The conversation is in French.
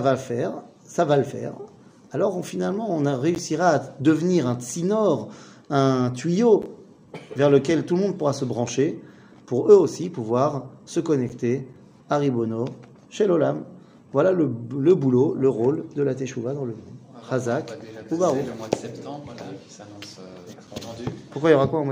va le faire, ça va le faire. Alors on, finalement, on a- réussira à devenir un tsinor, un tuyau vers lequel tout le monde pourra se brancher pour eux aussi pouvoir se connecter à Ribono, chez l'Olam. Voilà le, le boulot, le rôle de la Teshuvah dans le monde. Chazak On le mois de septembre qui s'annonce euh. Pourquoi il y aura quoi en mois de